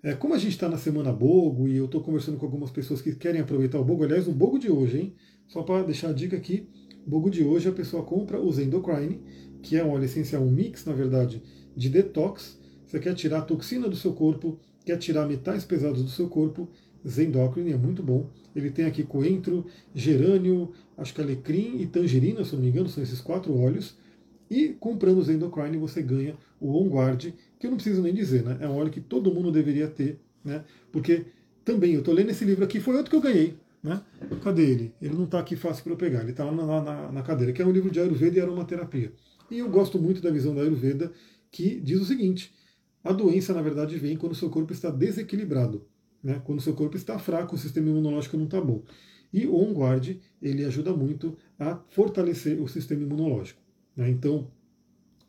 É, como a gente está na semana Bogo e eu estou conversando com algumas pessoas que querem aproveitar o Bogo, aliás, o Bogo de hoje, hein? Só para deixar a dica aqui, o Bogo de hoje a pessoa compra o Zendocrine, que é um óleo essencial, um mix, na verdade, de detox. Você quer tirar a toxina do seu corpo, quer tirar metais pesados do seu corpo Zendocrine, é muito bom. Ele tem aqui coentro, gerânio, acho que alecrim e tangerina, se não me engano, são esses quatro óleos. E comprando o Zendocrine você ganha o On Guard, que eu não preciso nem dizer, né? É um óleo que todo mundo deveria ter, né? Porque também, eu estou lendo esse livro aqui, foi outro que eu ganhei, né? Cadê ele? Ele não está aqui fácil para eu pegar, ele está lá na, na, na, cadeira, que é um livro de Ayurveda e aromaterapia. E eu gosto muito da visão da Ayurveda, que diz o seguinte: a doença, na verdade, vem quando o seu corpo está desequilibrado né? quando o seu corpo está fraco, o sistema imunológico não está bom. E o On Guard, ele ajuda muito a fortalecer o sistema imunológico. Né? Então,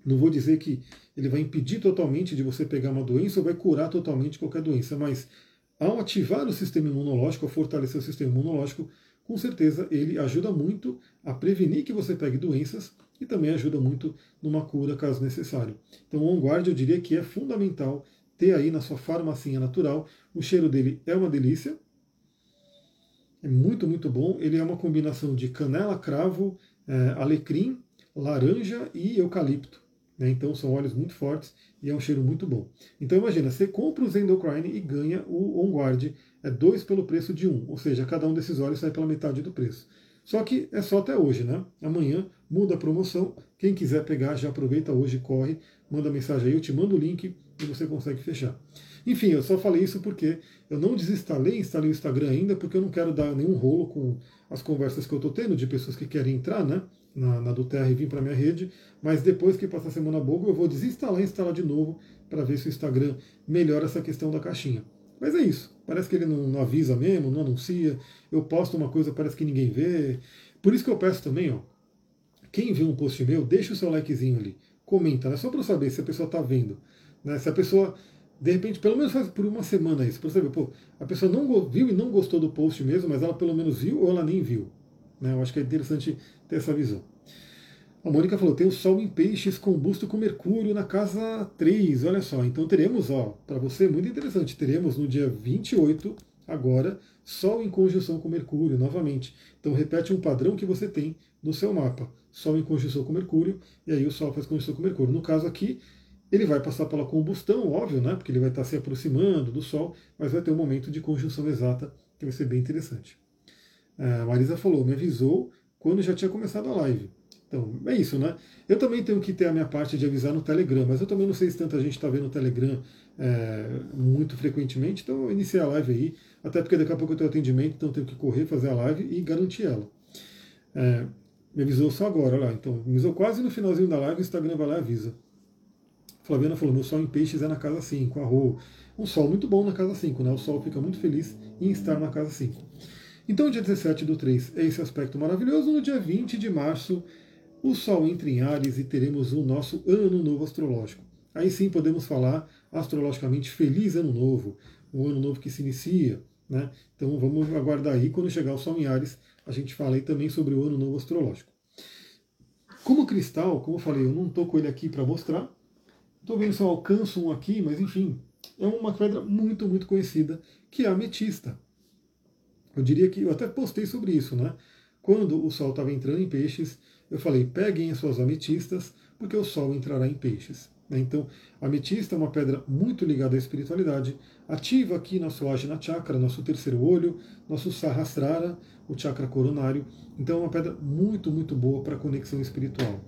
não vou dizer que ele vai impedir totalmente de você pegar uma doença ou vai curar totalmente qualquer doença, mas ao ativar o sistema imunológico, ao fortalecer o sistema imunológico, com certeza ele ajuda muito a prevenir que você pegue doenças e também ajuda muito numa cura caso necessário. Então, o On Guard eu diria que é fundamental ter aí na sua farmacinha natural. O cheiro dele é uma delícia. É muito, muito bom. Ele é uma combinação de canela, cravo, é, alecrim, laranja e eucalipto. Né? Então são óleos muito fortes e é um cheiro muito bom. Então imagina, você compra o Zendocrine e ganha o On Guard. É dois pelo preço de um. Ou seja, cada um desses óleos sai pela metade do preço. Só que é só até hoje, né? Amanhã muda a promoção. Quem quiser pegar, já aproveita hoje, corre, manda mensagem aí, eu te mando o link e você consegue fechar. Enfim, eu só falei isso porque eu não desinstalei, instalei o Instagram ainda, porque eu não quero dar nenhum rolo com as conversas que eu estou tendo de pessoas que querem entrar, né? Na, na do Terra e vir para minha rede, mas depois que passar a semana boa, eu vou desinstalar e instalar de novo para ver se o Instagram melhora essa questão da caixinha. Mas é isso. Parece que ele não, não, avisa mesmo, não anuncia. Eu posto uma coisa, parece que ninguém vê. Por isso que eu peço também, ó. Quem vê um post meu, deixa o seu likezinho ali. Comenta, né? Só para eu saber se a pessoa está vendo. Né? Se a pessoa, de repente, pelo menos faz por uma semana isso, para saber, pô, a pessoa não viu e não gostou do post mesmo, mas ela pelo menos viu ou ela nem viu. Né? Eu acho que é interessante ter essa visão. A Mônica falou: tem o Sol em Peixes combusto com Mercúrio na casa 3. Olha só, então teremos, ó, para você, muito interessante, teremos no dia 28, agora, Sol em conjunção com Mercúrio, novamente. Então repete um padrão que você tem no seu mapa. Sol em conjunção com Mercúrio, e aí o Sol faz conjunção com Mercúrio. No caso aqui, ele vai passar pela combustão, óbvio, né? Porque ele vai estar se aproximando do Sol, mas vai ter um momento de conjunção exata que vai ser bem interessante. A Marisa falou, me avisou quando já tinha começado a live. Então, é isso, né? Eu também tenho que ter a minha parte de avisar no Telegram, mas eu também não sei se tanta gente está vendo o Telegram é, muito frequentemente, então eu iniciei a live aí, até porque daqui a pouco eu tenho atendimento, então eu tenho que correr, fazer a live e garantir ela. É, me avisou só agora, lá. Então, me avisou quase no finalzinho da live, o Instagram vai lá e avisa. Flaviana falou: meu sol em peixes é na casa 5, arro. Um sol muito bom na casa 5, né? O sol fica muito feliz em estar na casa 5. Então, dia 17 do 3 é esse aspecto maravilhoso. No dia 20 de março, o sol entra em Ares e teremos o nosso ano novo astrológico. aí sim podemos falar astrologicamente feliz ano novo, um ano novo que se inicia. Né? Então vamos aguardar aí, quando chegar o Sol em Ares, a gente fala aí também sobre o ano novo astrológico. Como cristal, como eu falei, eu não estou com ele aqui para mostrar. Estou vendo se eu alcanço um aqui, mas enfim, é uma pedra muito, muito conhecida, que é a ametista. Eu diria que eu até postei sobre isso, né? Quando o Sol estava entrando em peixes, eu falei, peguem as suas ametistas, porque o Sol entrará em peixes. Né? Então, a ametista é uma pedra muito ligada à espiritualidade, ativa aqui nosso Ajna Chakra, nosso terceiro olho, nosso Sahasrara, o chakra coronário. Então, é uma pedra muito, muito boa para conexão espiritual.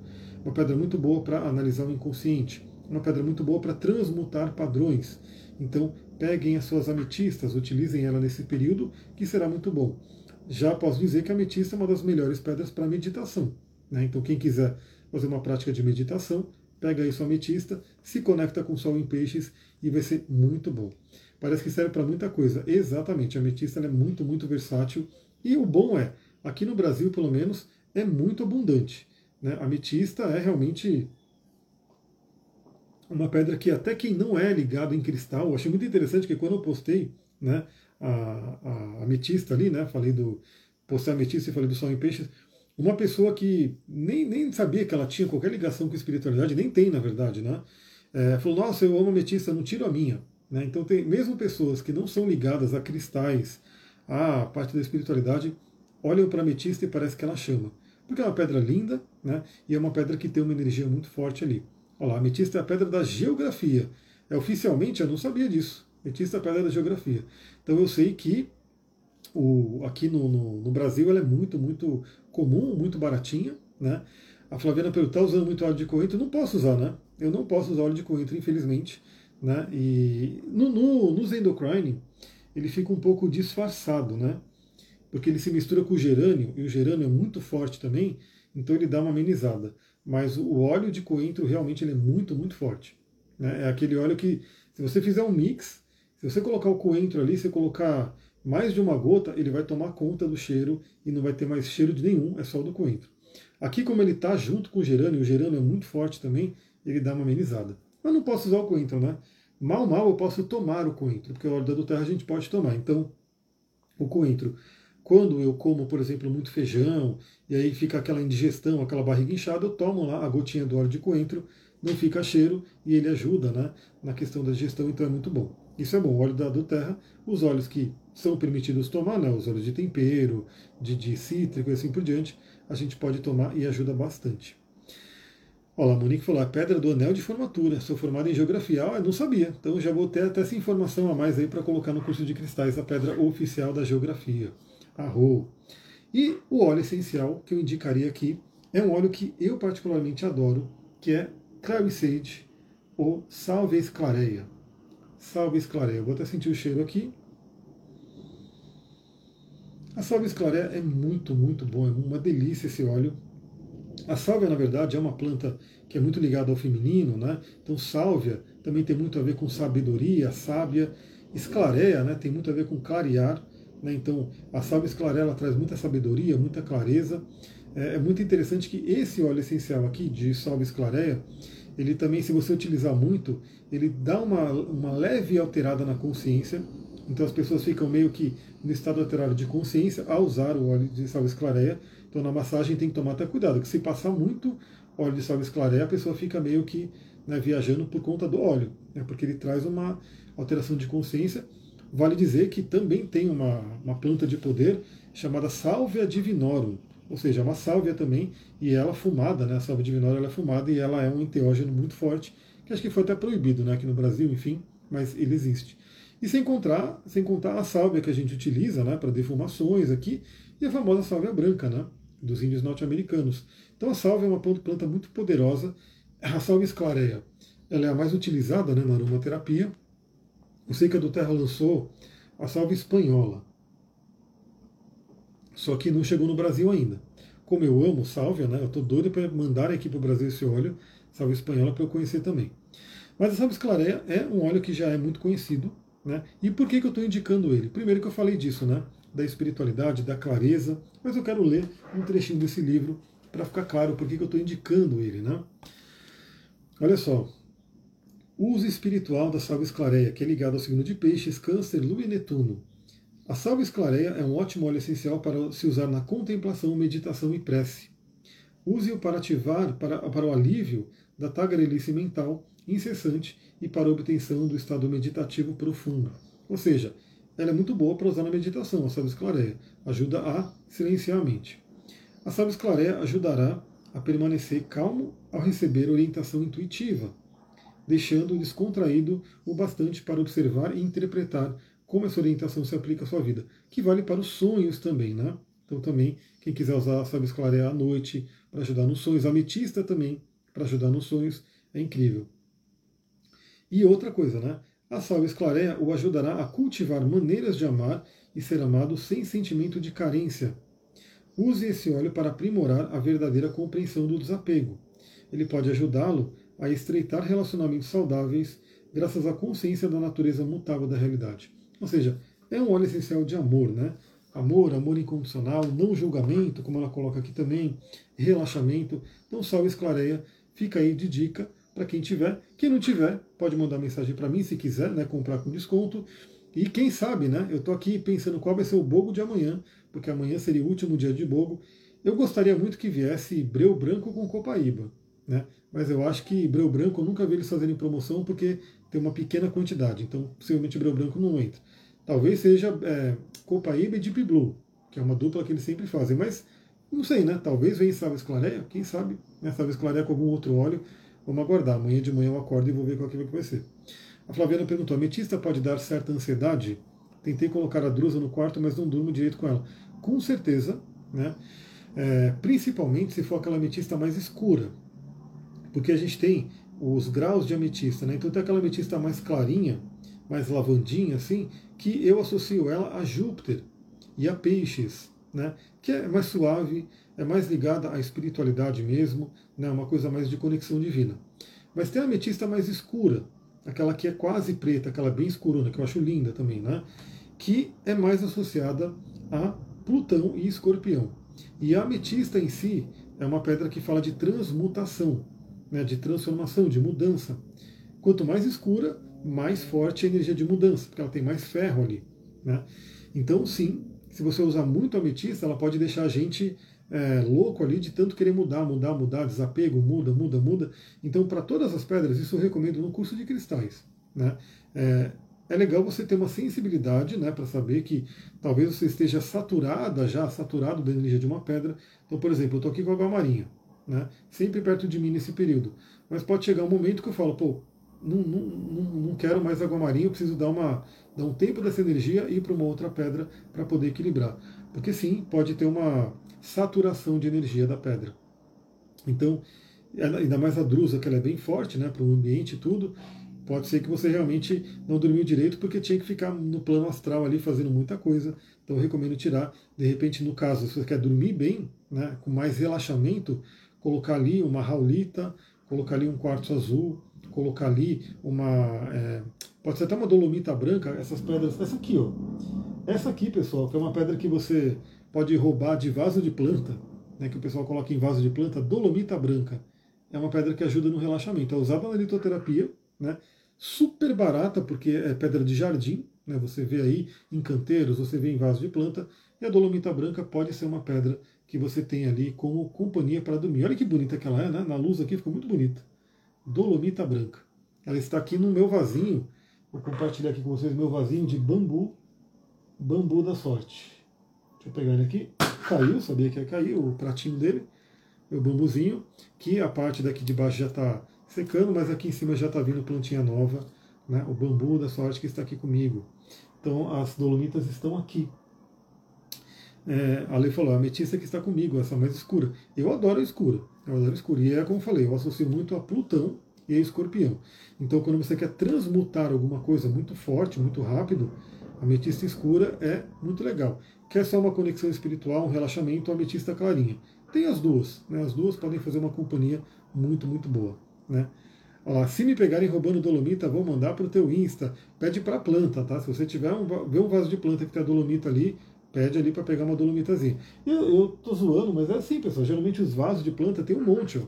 Uma pedra muito boa para analisar o inconsciente. Uma pedra muito boa para transmutar padrões. Então, peguem as suas ametistas, utilizem ela nesse período, que será muito bom. Já posso dizer que a ametista é uma das melhores pedras para meditação. Né? Então, quem quiser fazer uma prática de meditação, pega aí sua ametista, se conecta com o Sol em Peixes e vai ser muito bom. Parece que serve para muita coisa. Exatamente, a ametista é muito, muito versátil. E o bom é, aqui no Brasil, pelo menos, é muito abundante. Né? A ametista é realmente uma pedra que até quem não é ligado em cristal, eu achei muito interessante que quando eu postei né, a, a ametista ali, né, falei do postei a ametista e falei do sol em peixes, uma pessoa que nem, nem sabia que ela tinha qualquer ligação com espiritualidade, nem tem na verdade, né, é, falou, nossa, eu amo ametista, não tiro a minha. Né, então tem mesmo pessoas que não são ligadas a cristais, a parte da espiritualidade, olham para a ametista e parece que ela chama. Porque é uma pedra linda, né, e é uma pedra que tem uma energia muito forte ali. Olha lá, ametista é a pedra da geografia. É, oficialmente eu não sabia disso. Ametista é a pedra da geografia. Então eu sei que o, aqui no, no, no, Brasil ela é muito, muito comum, muito baratinha. Né? A Flaviana perguntou, está usando muito óleo de coentro? Não posso usar, né? Eu não posso usar óleo de coentro, infelizmente. Né? E no, no, no Zendocrine, ele fica um pouco disfarçado, né? Porque ele se mistura com o gerânio, e o gerânio é muito forte também, então ele dá uma amenizada. Mas o óleo de coentro realmente ele é muito, muito forte. Né? É aquele óleo que, se você fizer um mix, se você colocar o coentro ali, você colocar mais de uma gota, ele vai tomar conta do cheiro e não vai ter mais cheiro de nenhum, é só o do coentro. Aqui, como ele está junto com o gerânio, o gerânio é muito forte também, ele dá uma amenizada. Mas não posso usar o coentro, né? Mal, mal eu posso tomar o coentro, porque o óleo da terra a gente pode tomar. Então, o coentro quando eu como, por exemplo, muito feijão, e aí fica aquela indigestão, aquela barriga inchada, eu tomo lá a gotinha do óleo de coentro, não fica cheiro e ele ajuda né, na questão da digestão, então é muito bom. Isso é bom, o óleo da do terra, os óleos que são permitidos tomar, né, os óleos de tempero, de, de cítrico e assim por diante, a gente pode tomar e ajuda bastante. Olha, a Monique falou, a pedra do anel de formatura, sou formada em geografia. Ah, não sabia, então já vou ter até essa informação a mais aí para colocar no curso de cristais, a pedra oficial da geografia arro. E o óleo essencial que eu indicaria aqui é um óleo que eu particularmente adoro, que é Clary Sage ou Salve Esclareia. Salve Esclareia. Vou até sentir o cheiro aqui. A salve esclareia é muito, muito bom, é uma delícia esse óleo. A sálvia, na verdade, é uma planta que é muito ligada ao feminino, né? Então, sálvia também tem muito a ver com sabedoria, sábia. Esclareia, né? Tem muito a ver com clarear. Né? Então, a salva esclarela traz muita sabedoria, muita clareza. É, é, muito interessante que esse óleo essencial aqui, de salva esclareia, ele também, se você utilizar muito, ele dá uma, uma leve alterada na consciência. Então, as pessoas ficam meio que no estado alterado de consciência ao usar o óleo de salva esclareia. Então, na massagem tem que tomar até cuidado, que se passar muito óleo de salva esclareia, a pessoa fica meio que né, viajando por conta do óleo, né, porque ele traz uma alteração de consciência Vale dizer que também tem uma, uma planta de poder chamada Salvia divinorum, ou seja, uma sálvia também, e ela fumada, né? A salvia divinorum ela é fumada e ela é um enteógeno muito forte, que acho que foi até proibido né, aqui no Brasil, enfim, mas ele existe. E sem contar, sem contar a sálvia que a gente utiliza né, para defumações aqui, e a famosa sálvia branca, né, dos índios norte-americanos. Então a sálvia é uma planta muito poderosa. A sálvia esclareia, ela é a mais utilizada né, na aromaterapia, eu sei que a do Terra lançou a salva espanhola. Só que não chegou no Brasil ainda. Como eu amo sálvia, né? Eu estou doido para mandar aqui para o Brasil esse óleo, salva espanhola, para eu conhecer também. Mas a salva esclareia é um óleo que já é muito conhecido. Né? E por que, que eu estou indicando ele? Primeiro que eu falei disso, né? Da espiritualidade, da clareza, mas eu quero ler um trechinho desse livro para ficar claro por que, que eu estou indicando ele. Né? Olha só, Uso espiritual da salva esclareia, que é ligado ao signo de peixes, câncer, lua e Netuno. A salva esclareia é um ótimo óleo essencial para se usar na contemplação, meditação e prece. Use-o para ativar, para, para o alívio da tagarelice mental incessante e para a obtenção do estado meditativo profundo. Ou seja, ela é muito boa para usar na meditação, a salva esclareia. Ajuda a silenciar a mente. A salva esclareia ajudará a permanecer calmo ao receber orientação intuitiva, deixando descontraído o bastante para observar e interpretar como essa orientação se aplica à sua vida, que vale para os sonhos também, né? Então também, quem quiser usar a salva esclareia à noite para ajudar nos sonhos, ametista também para ajudar nos sonhos, é incrível. E outra coisa, né? A salva esclareia o ajudará a cultivar maneiras de amar e ser amado sem sentimento de carência. Use esse óleo para aprimorar a verdadeira compreensão do desapego. Ele pode ajudá-lo a estreitar relacionamentos saudáveis graças à consciência da natureza mutável da realidade. Ou seja, é um óleo essencial de amor, né? Amor, amor incondicional, não julgamento, como ela coloca aqui também, relaxamento. Então, Sal Esclareia fica aí de dica para quem tiver. Quem não tiver, pode mandar mensagem para mim se quiser, né? Comprar com desconto. E quem sabe, né? Eu estou aqui pensando qual vai ser o bogo de amanhã, porque amanhã seria o último dia de bogo. Eu gostaria muito que viesse breu branco com copaíba, né? Mas eu acho que breu branco eu nunca vi eles fazerem promoção porque tem uma pequena quantidade, então possivelmente breu branco não entra. Talvez seja é, Copaíba e Deep Blue, que é uma dupla que eles sempre fazem, mas não sei, né? Talvez venha Salve Esclareia, quem sabe, né? Salve Esclareia com algum outro óleo. Vamos aguardar. Amanhã de manhã eu acordo e vou ver qual que vai ser. A Flaviana perguntou: ametista pode dar certa ansiedade? Tentei colocar a drusa no quarto, mas não durmo direito com ela. Com certeza, né? É, principalmente se for aquela ametista mais escura. Porque a gente tem os graus de ametista, né? Então tem aquela ametista mais clarinha, mais lavandinha, assim, que eu associo ela a Júpiter e a Peixes, né? Que é mais suave, é mais ligada à espiritualidade mesmo, né? Uma coisa mais de conexão divina. Mas tem a ametista mais escura, aquela que é quase preta, aquela bem escurona, que eu acho linda também, né? Que é mais associada a Plutão e Escorpião. E a ametista em si é uma pedra que fala de transmutação né, de transformação, de mudança. Quanto mais escura, mais forte a energia de mudança, porque ela tem mais ferro ali. Né? Então, sim, se você usar muito ametista, ela pode deixar a gente é, louco ali de tanto querer mudar, mudar, mudar, desapego, muda, muda, muda. Então, para todas as pedras, isso eu recomendo no curso de cristais. Né? É, é legal você ter uma sensibilidade né, para saber que talvez você esteja saturada, já saturado da energia de uma pedra. Então, por exemplo, eu estou aqui com água marinha né? sempre perto de mim nesse período. Mas pode chegar um momento que eu falo, pô, não, não, não, quero mais água marinha, eu preciso dar, uma, dar um tempo dessa energia e ir para uma outra pedra para poder equilibrar. Porque sim, pode ter uma saturação de energia da pedra. Então, ainda mais a drusa, que ela é bem forte né, para o ambiente e tudo, pode ser que você realmente não dormiu direito porque tinha que ficar no plano astral ali fazendo muita coisa. Então eu recomendo tirar. De repente, no caso, se você quer dormir bem, né, com mais relaxamento, colocar ali uma raulita, colocar ali um quartzo azul, colocar ali uma. É, pode ser até uma dolomita branca, essas pedras. Essa aqui, ó. Essa aqui, pessoal, que é uma pedra que você pode roubar de vaso de planta, né, que o pessoal coloca em vaso de planta, dolomita branca. É uma pedra que ajuda no relaxamento. É usada na litoterapia, né? Super barata, porque é pedra de jardim, né? Você vê aí em canteiros, você vê em vaso de planta. E a dolomita branca pode ser uma pedra que você tem ali como companhia para dormir. Olha que bonita que ela é, né? Na luz aqui ficou muito bonita. Dolomita branca. Ela está aqui no meu vasinho. Vou compartilhar aqui com vocês meu vasinho de bambu. Bambu da sorte. Deixa eu pegar ele aqui. Caiu, sabia que ia cair o pratinho dele. Meu bambuzinho. Que a parte daqui de baixo já está secando, mas aqui em cima já está vindo plantinha nova. Né? O bambu da sorte que está aqui comigo. Então as dolomitas estão aqui é, a lei falou, a ametista que está comigo, essa mais escura. Eu adoro a escura, eu adoro a escura. E é como eu falei, eu associo muito a Plutão e a Escorpião. Então, quando você quer transmutar alguma coisa muito forte, muito rápido, a ametista escura é muito legal. Quer só uma conexão espiritual, um relaxamento, a ametista clarinha. Tem as duas, né? as duas podem fazer uma companhia muito, muito boa. Né? Ó, se me pegarem roubando dolomita, vou mandar para o teu Insta. Pede para a planta, tá? Se você tiver um, vê um vaso de planta que tem a dolomita ali, pede ali para pegar uma dolomitazinha. Eu, eu tô zoando, mas é assim, pessoal. Geralmente os vasos de planta tem um monte, ó.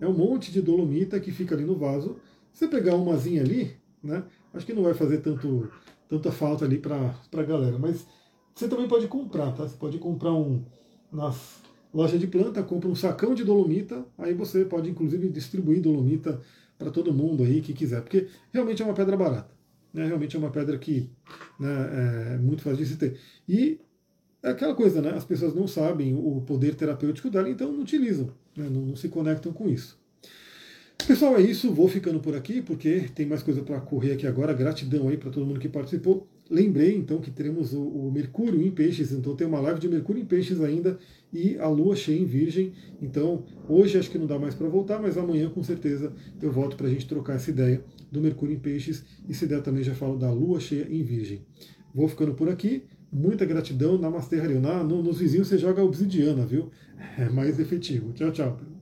É um monte de dolomita que fica ali no vaso. você pegar umazinha ali, né? Acho que não vai fazer tanto, tanta falta ali para a galera. Mas você também pode comprar, tá? Você pode comprar um nas lojas de planta, compra um sacão de dolomita, aí você pode inclusive distribuir dolomita para todo mundo aí que quiser, porque realmente é uma pedra barata. Né? Realmente é uma pedra que né, é muito fácil de se ter. E é aquela coisa, né? As pessoas não sabem o poder terapêutico dela, então não utilizam, né? não, não se conectam com isso. Pessoal, é isso. Vou ficando por aqui porque tem mais coisa para correr aqui agora. Gratidão aí para todo mundo que participou. Lembrei então que teremos o, o, Mercúrio em Peixes, então tem uma live de Mercúrio em Peixes ainda e a Lua cheia em Virgem. Então hoje acho que não dá mais para voltar, mas amanhã com certeza eu volto para a gente trocar essa ideia do Mercúrio em Peixes e se der também já falo da Lua cheia em Virgem. Vou ficando por aqui. Muita gratidão. Namastê, Harioná. No, nos vizinhos você joga obsidiana, viu? É mais efetivo. Tchau, tchau.